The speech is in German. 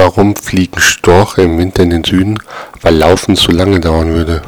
Warum fliegen Storche im Winter in den Süden? Weil Laufen zu lange dauern würde.